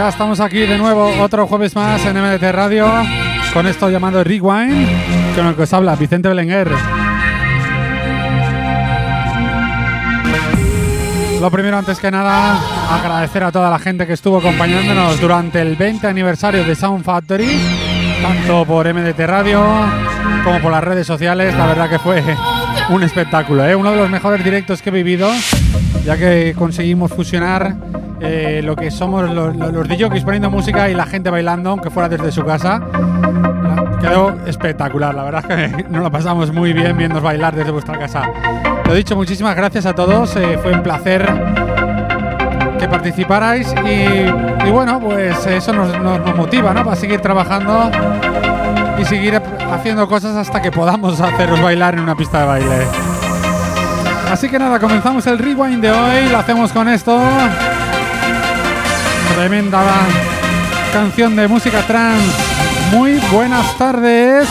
Ya estamos aquí de nuevo otro jueves más en MDT Radio con esto llamado Rewind, con el que os habla Vicente Belenguer. Lo primero, antes que nada, agradecer a toda la gente que estuvo acompañándonos durante el 20 aniversario de Sound Factory, tanto por MDT Radio como por las redes sociales. La verdad que fue un espectáculo, ¿eh? uno de los mejores directos que he vivido, ya que conseguimos fusionar eh, lo que somos los, los, los DJs poniendo música y la gente bailando, aunque fuera desde su casa. Quedó espectacular, la verdad que nos lo pasamos muy bien viéndonos bailar desde vuestra casa. Lo dicho, muchísimas gracias a todos, eh, fue un placer que participarais y, bueno, pues eso nos, nos, motiva ¿no? para seguir trabajando y seguir haciendo cosas hasta que podamos haceros bailar en una pista de baile. Así que nada, comenzamos el rewind de hoy, lo hacemos con esto. Tremenda canción de música trans. Muy buenas tardes.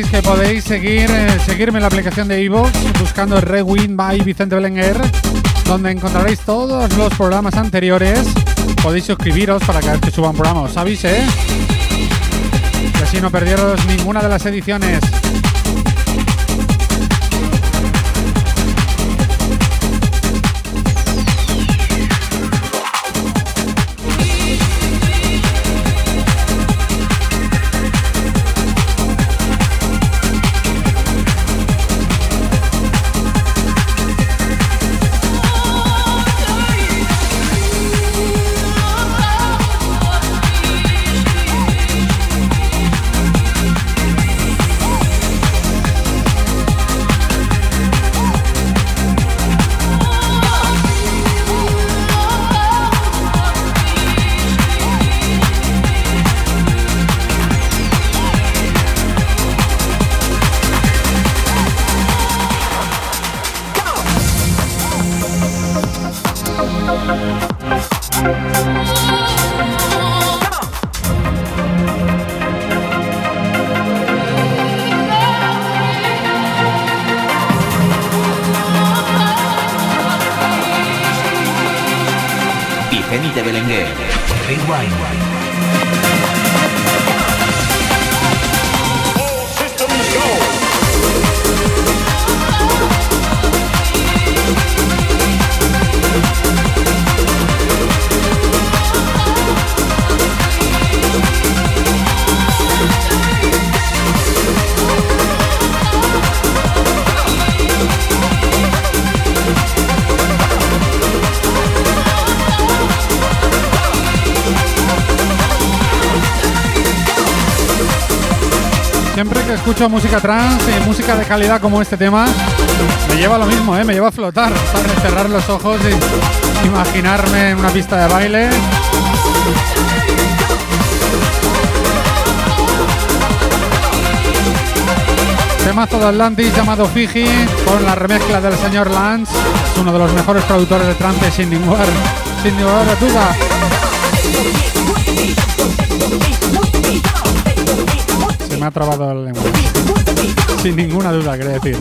Que podéis seguir eh, seguirme en la aplicación de iVoox buscando Rewind by Vicente Belenguer, donde encontraréis todos los programas anteriores. Podéis suscribiros para cada vez que suba un programa os avise. Y así no perderos ninguna de las ediciones. Rewind. Escucho música trans y música de calidad como este tema, me lleva lo mismo, ¿eh? me lleva a flotar, ¿sabes? cerrar los ojos y imaginarme en una pista de baile. Temazo de Atlantis llamado Fiji con la remezcla del señor Lance, es uno de los mejores productores de trance sin ninguna, sin ninguna duda. Me ha trabado la lengua. Sin ninguna duda, quería decir.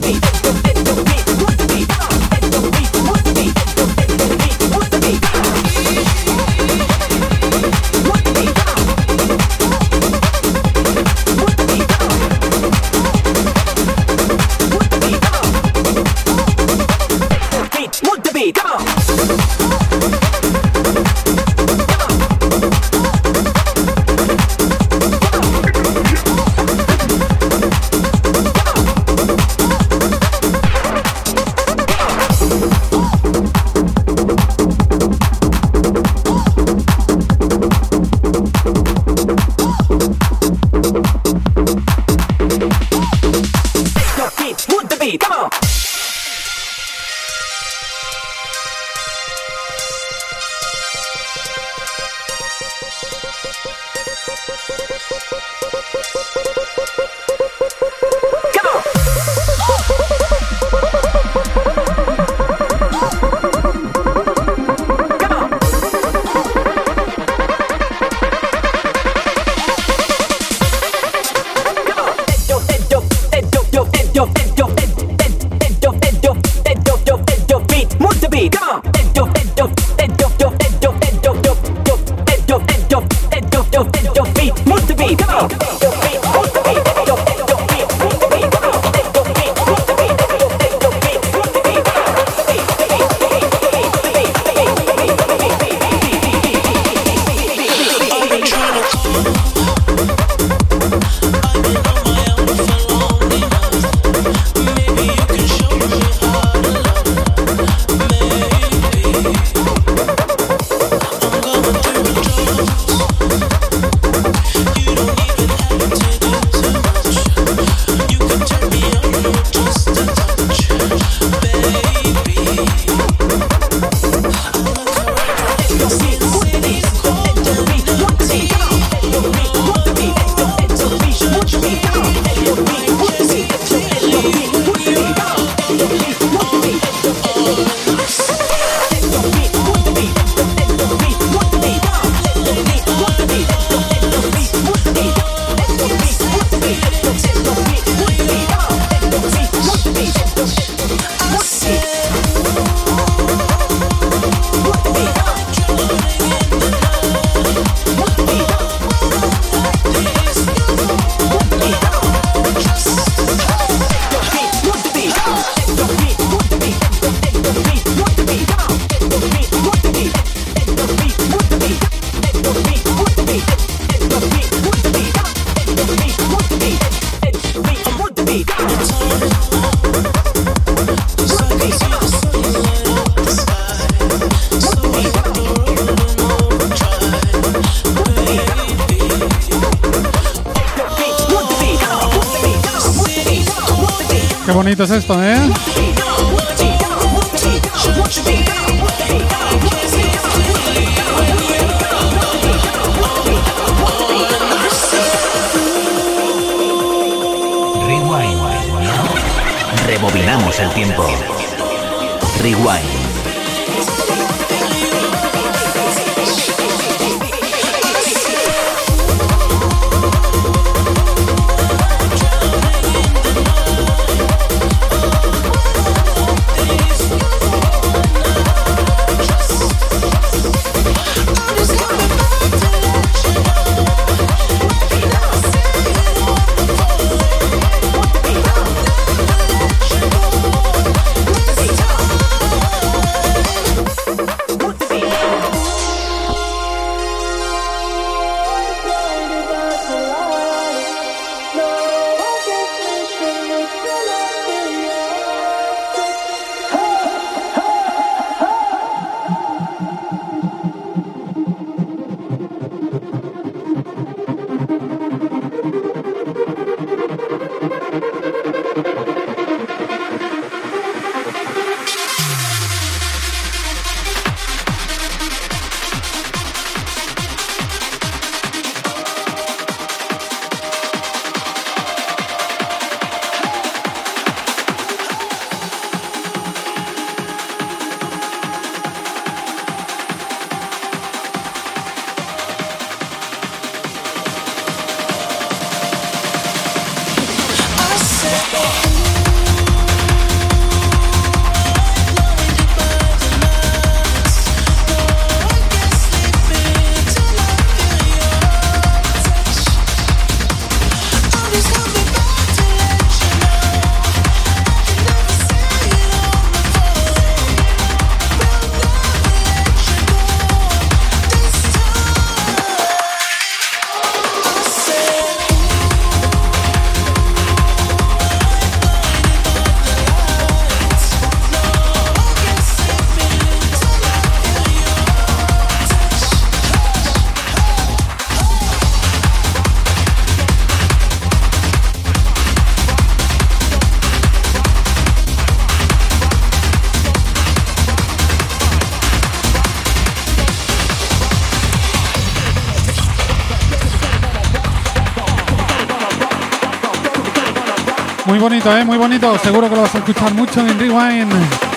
Muy bonito, ¿eh? Muy bonito. Seguro que lo vas a escuchar mucho en Rewind.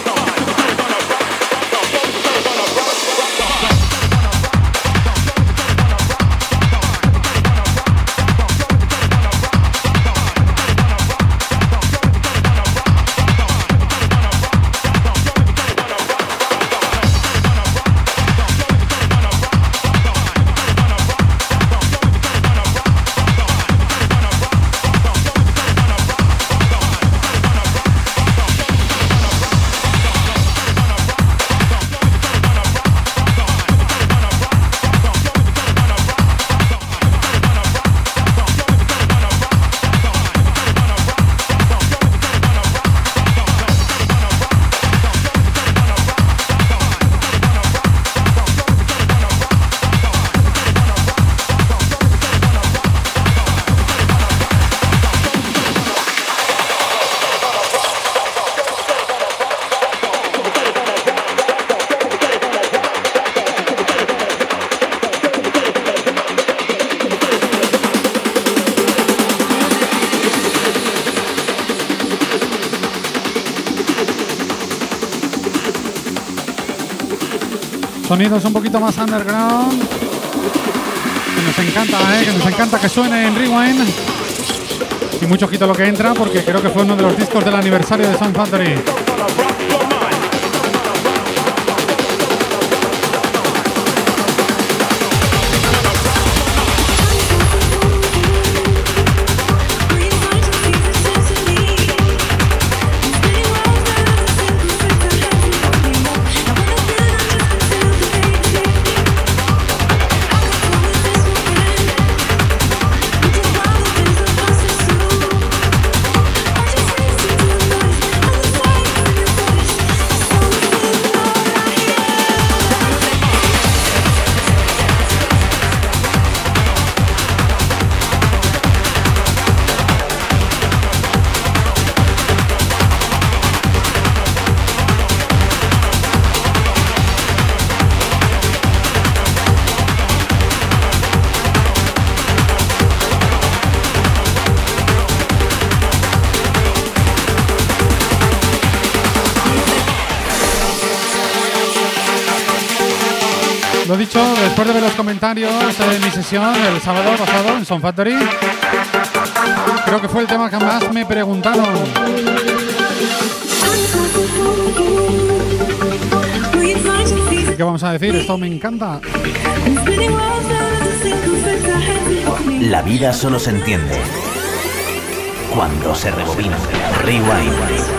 Sonidos un poquito más underground. Que nos encanta, ¿eh? que nos encanta que suene en Rewind. Y mucho ojito lo que entra porque creo que fue uno de los discos del aniversario de Sound Factory. Comentarios de mi sesión el sábado pasado en Son Factory, creo que fue el tema que más me preguntaron. ¿Qué vamos a decir? Esto me encanta. La vida solo se entiende cuando se rebobina. Rewind.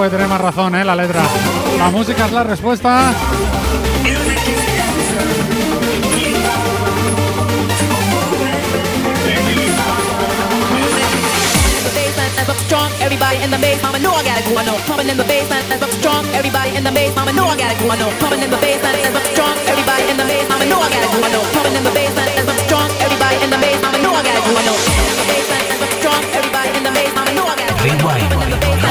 Puede tener más razón, ¿eh? La letra. La música es la respuesta. strong, the the.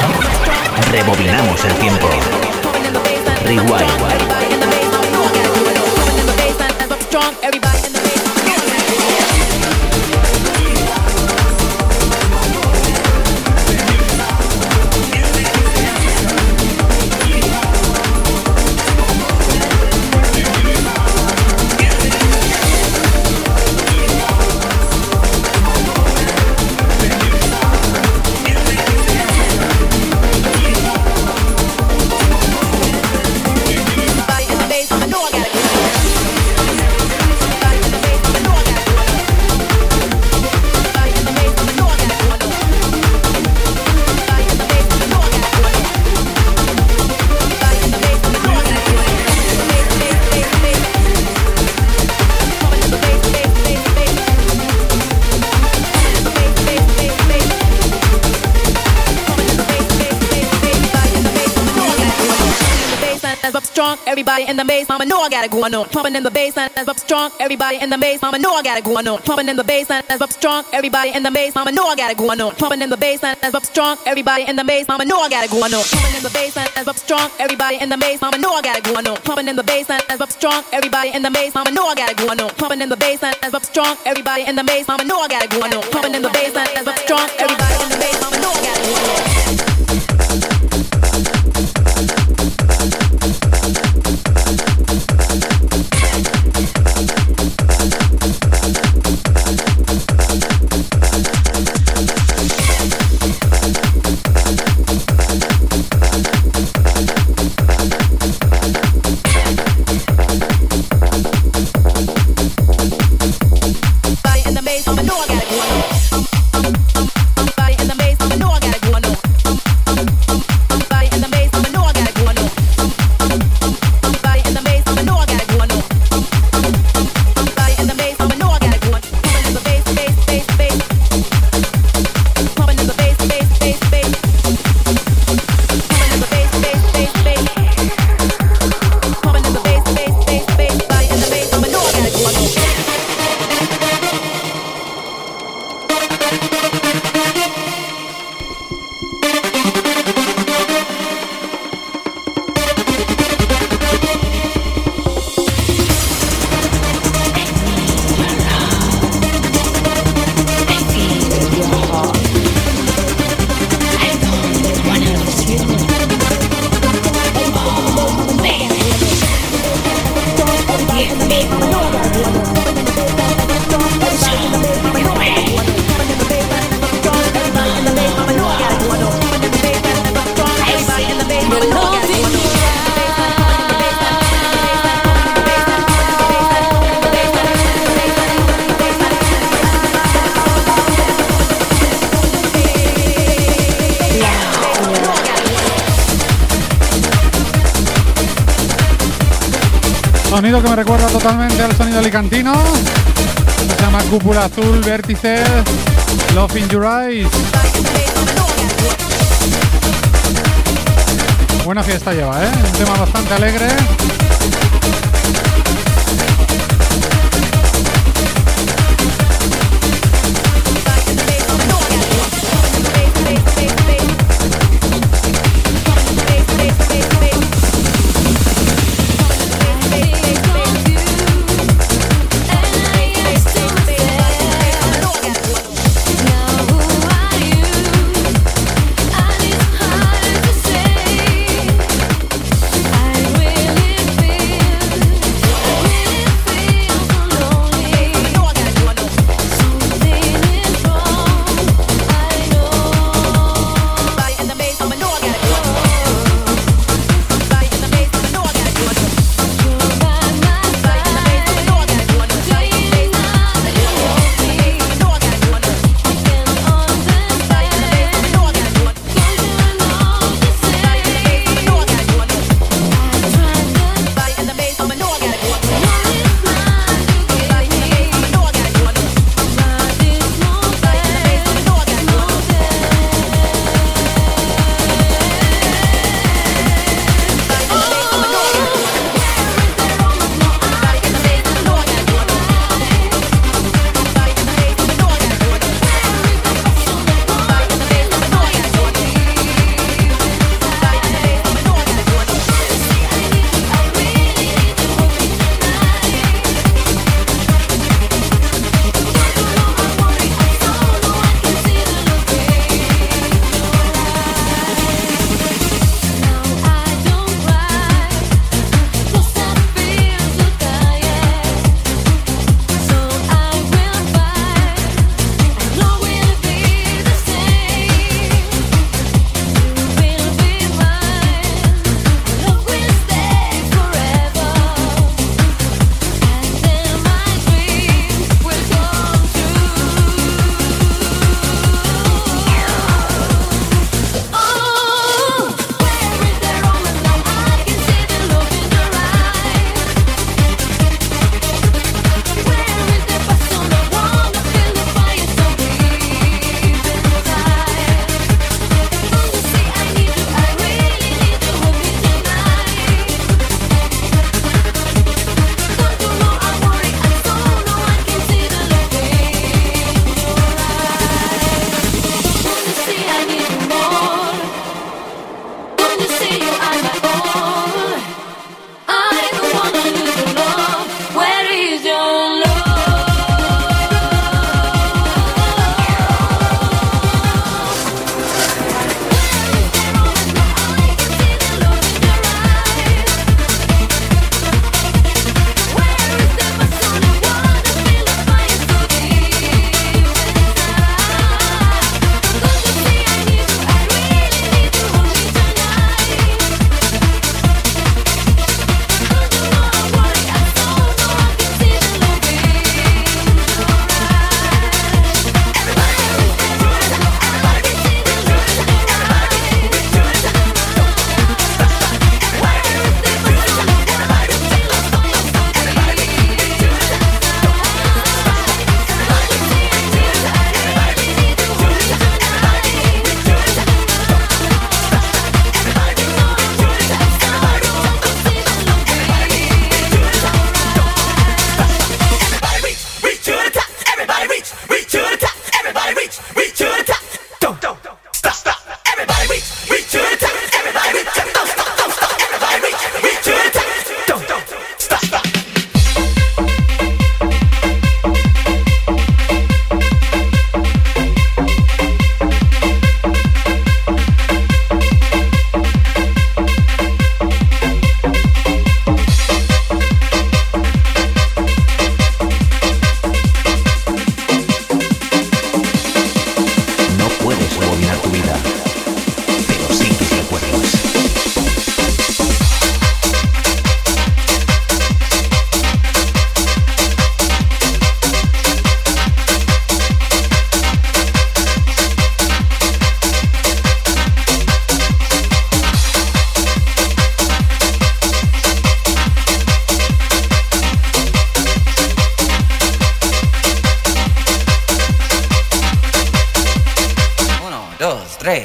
Rebobinamos el tiempo. Rewind. That's up strong. Everybody in the bass, mama know I got it going on. Pumping in the bass that's up strong. Everybody in the bass, mama know I got it going on. Pumping in the bass line, that's up strong. Everybody in the bass, mama know I got it going on. Pumping in the bass line, that's up strong. Everybody in the bass, mama know I got it going on. Pumping in the bass line, that's up strong. Everybody in the bass, mama know I got it going on. Pumping in the bass line, that's up strong. Everybody in the bass, mama know I got it going on. Pumping in the bass line, that's up strong. Everybody in the bass, mama know I got it going on. Pumping in the bass that's up strong. Everybody in the bass, mama know I got it going on. Sonido que me recuerda totalmente al sonido alicantino. Se llama Cúpula Azul, Vértices, Love in Your Eyes. Buena fiesta lleva, ¿eh? Un tema bastante alegre.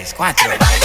tres, cuatro. Everybody.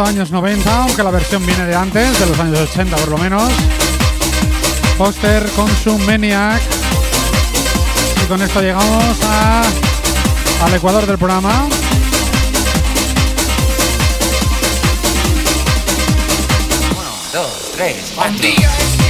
Años 90, aunque la versión viene de antes, de los años 80 por lo menos. Poster Consum Maniac. Y con esto llegamos a, al ecuador del programa. Uno, dos, tres, cuatro.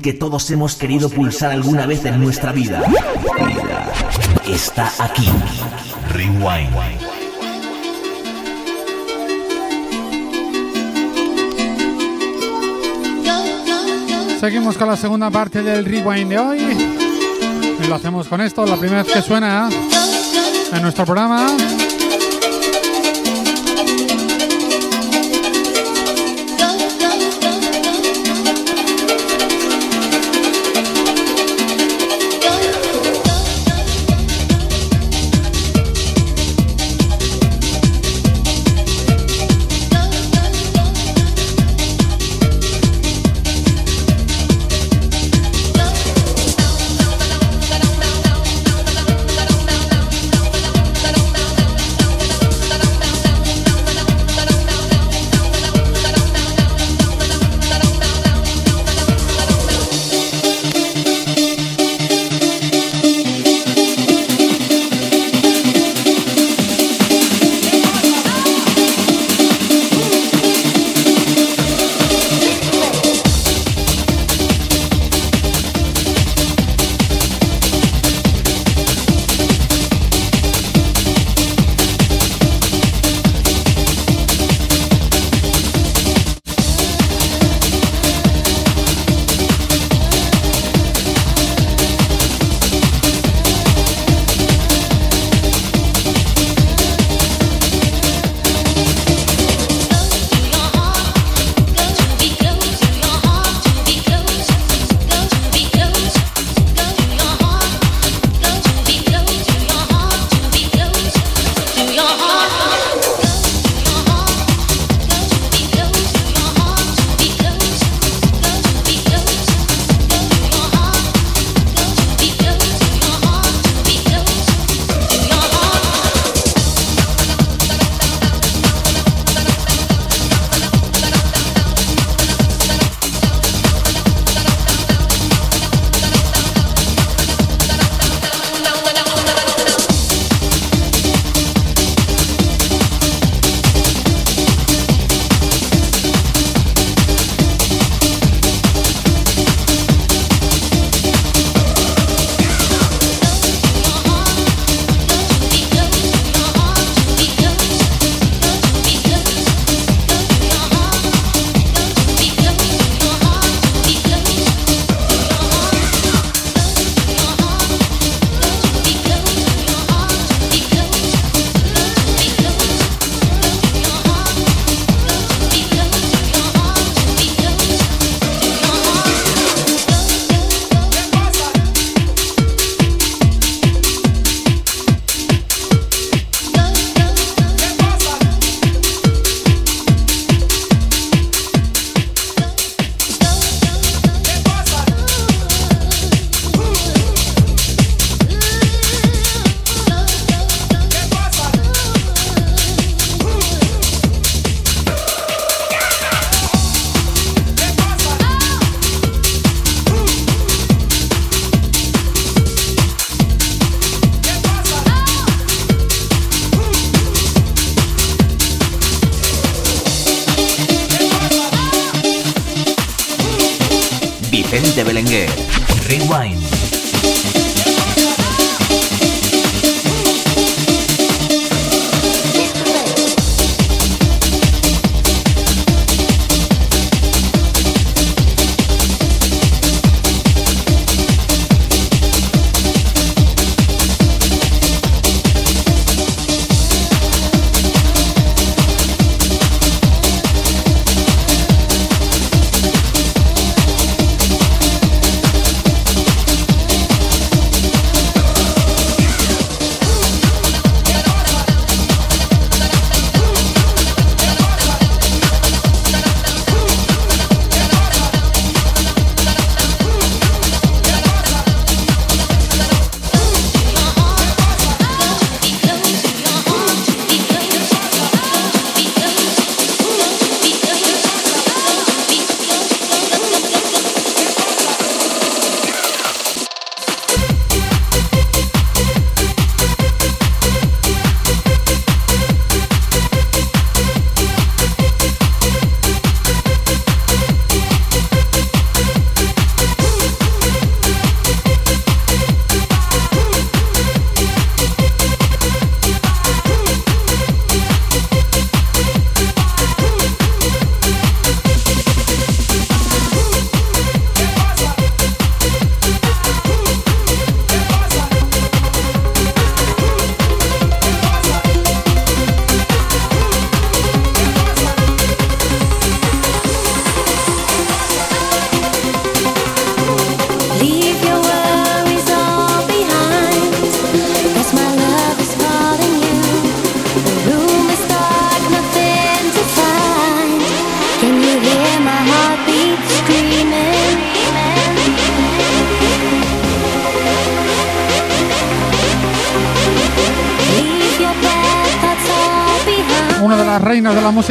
Que todos hemos querido pulsar alguna vez en nuestra vida. Está aquí. Rewind. Seguimos con la segunda parte del rewind de hoy. Y lo hacemos con esto, la primera vez que suena en nuestro programa.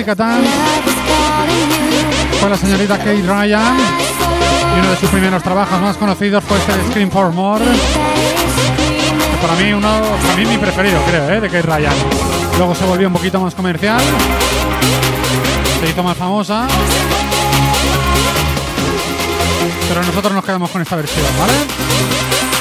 Tan fue la señorita Kate Ryan y uno de sus primeros trabajos más conocidos fue este Scream for More. Para mí uno, para mí mi preferido creo, ¿eh? de Kate Ryan. Luego se volvió un poquito más comercial, se hizo más famosa. Pero nosotros nos quedamos con esta versión, ¿vale?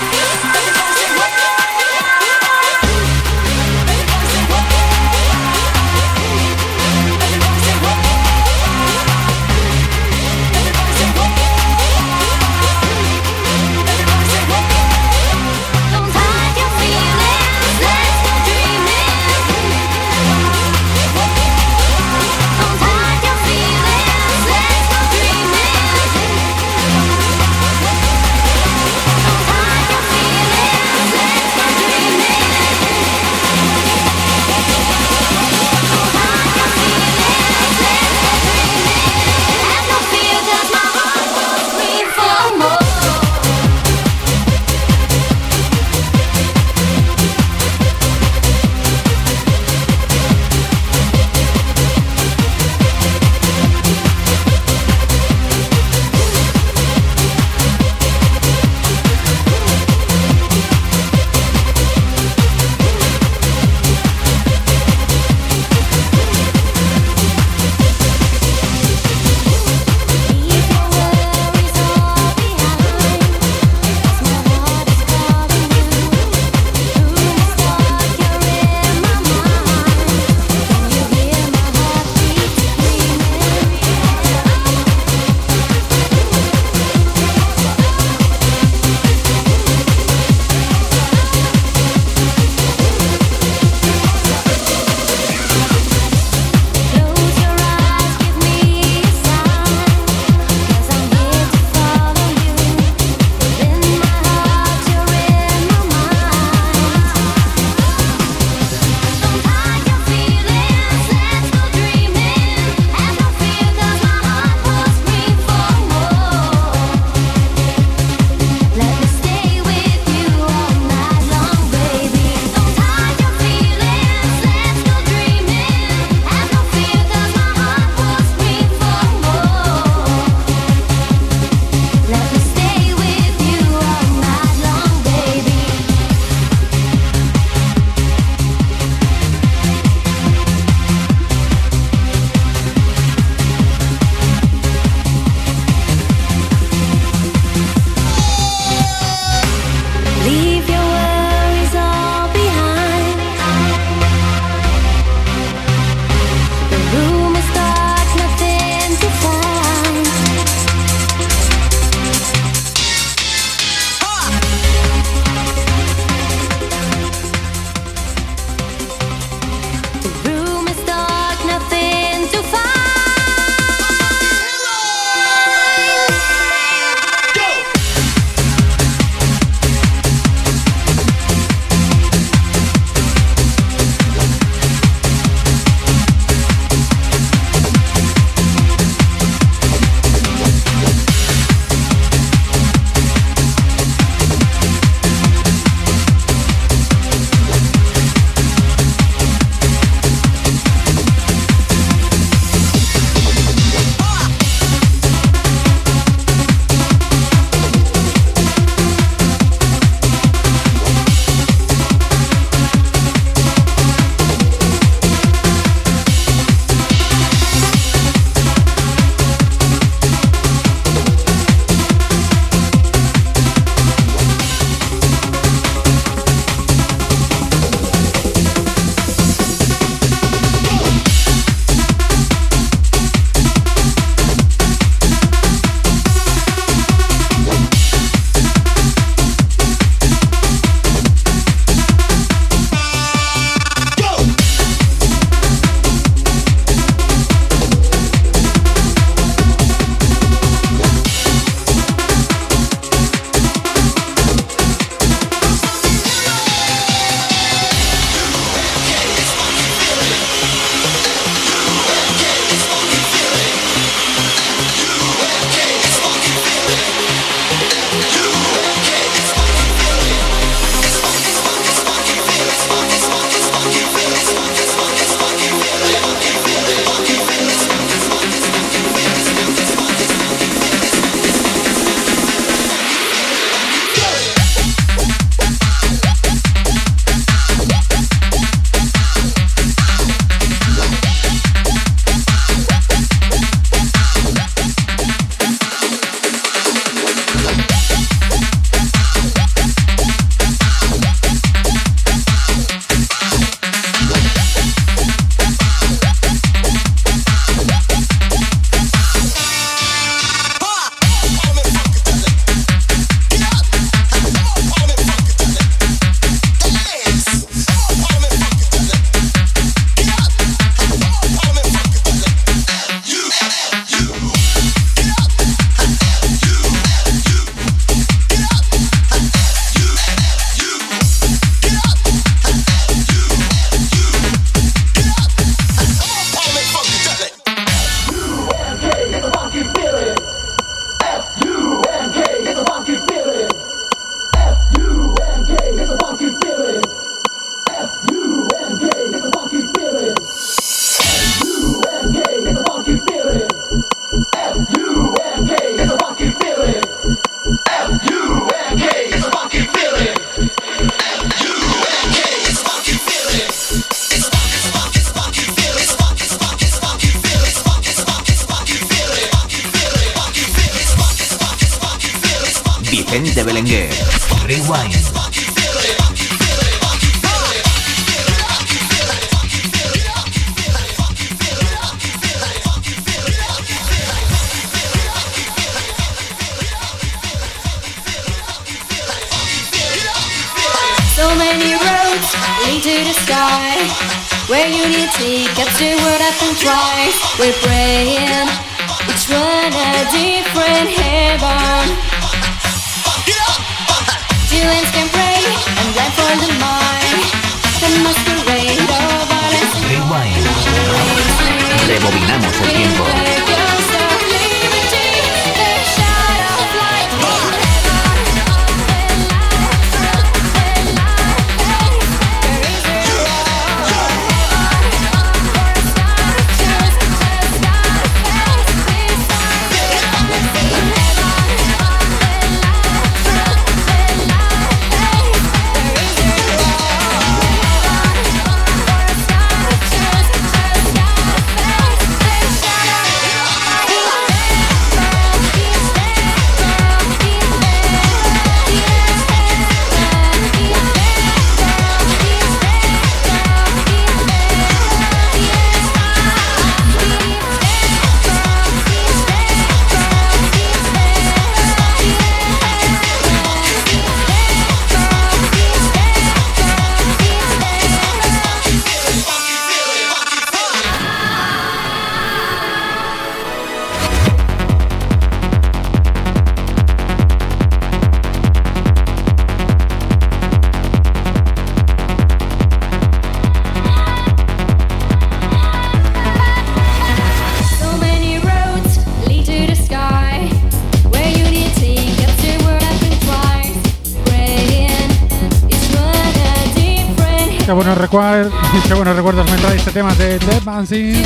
Qué buenos recuerdos me trae este tema de Dead Banshee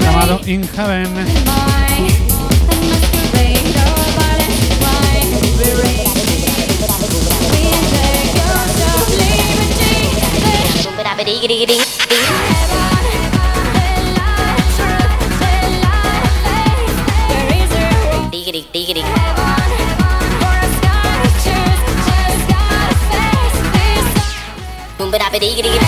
llamado In Heaven. Boom,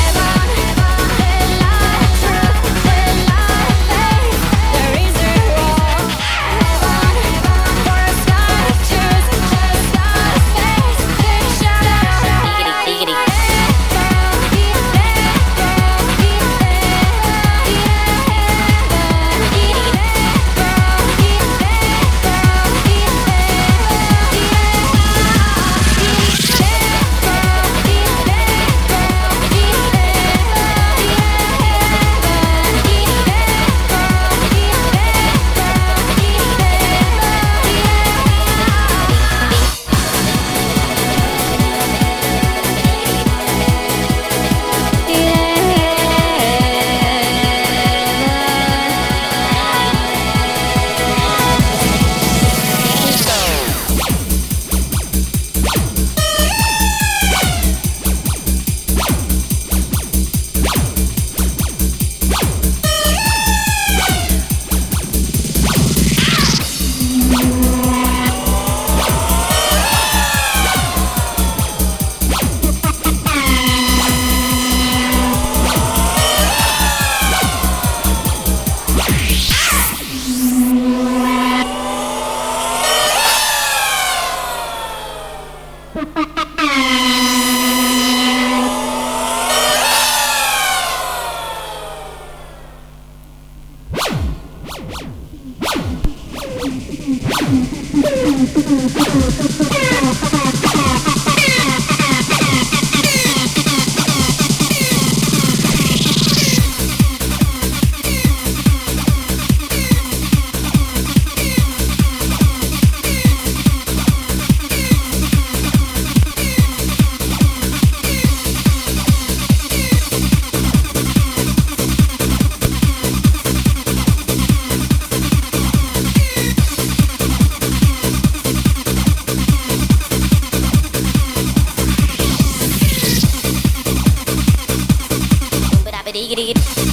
it.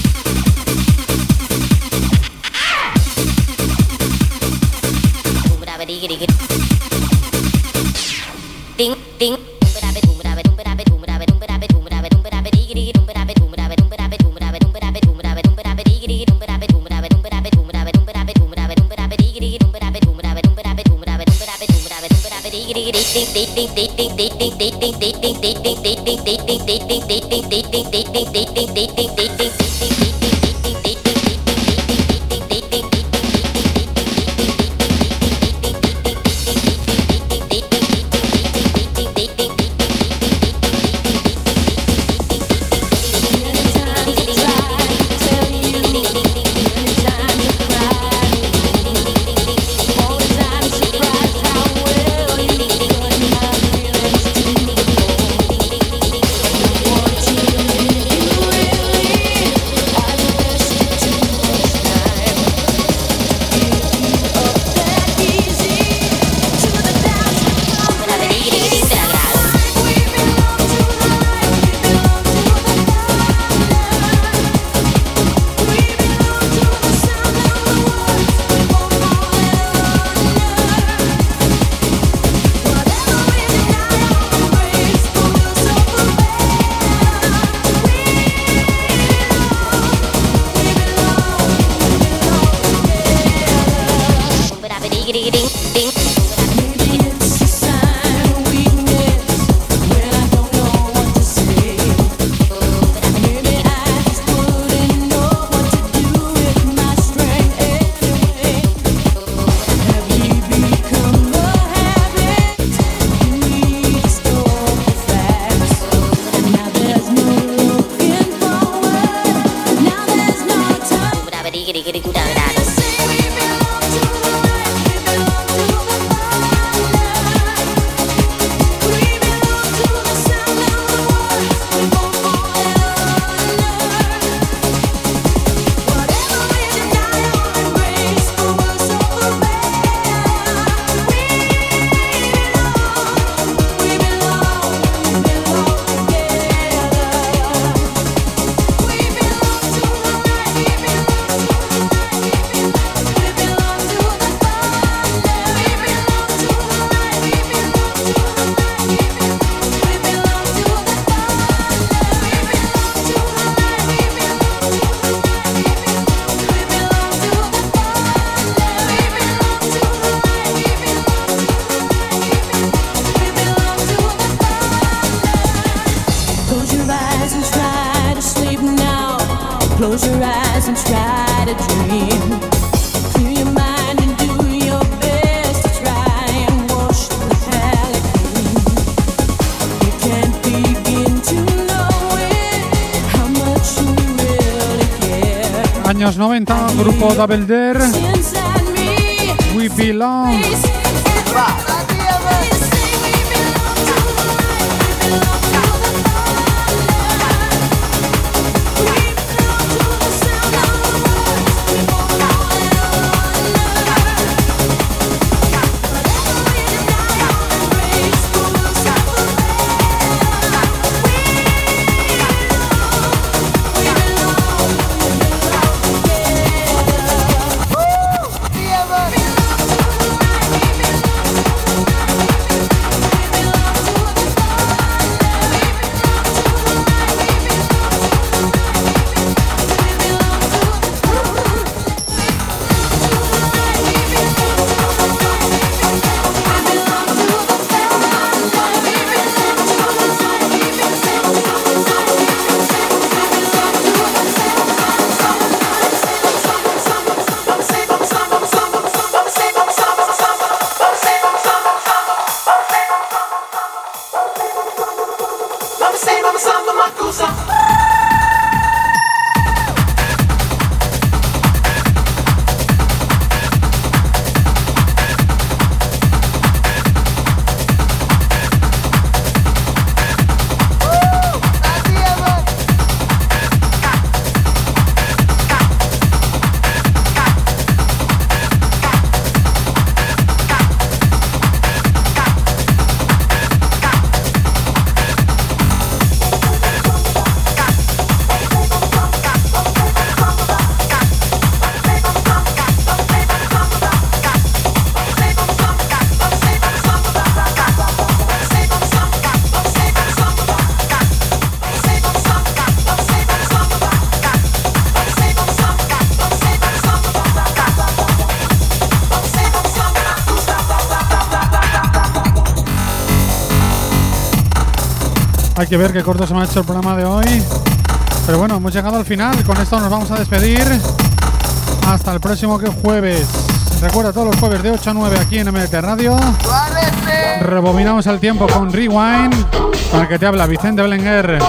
Grupo da Belder Hay que ver qué corto se me ha hecho el programa de hoy. Pero bueno, hemos llegado al final. Con esto nos vamos a despedir. Hasta el próximo que jueves. Recuerda todos los jueves de 8 a 9 aquí en MDT Radio. Rebobinamos el tiempo con Rewind. Con el que te habla Vicente Belenguer.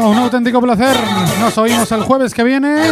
Un auténtico placer. Nos oímos el jueves que viene.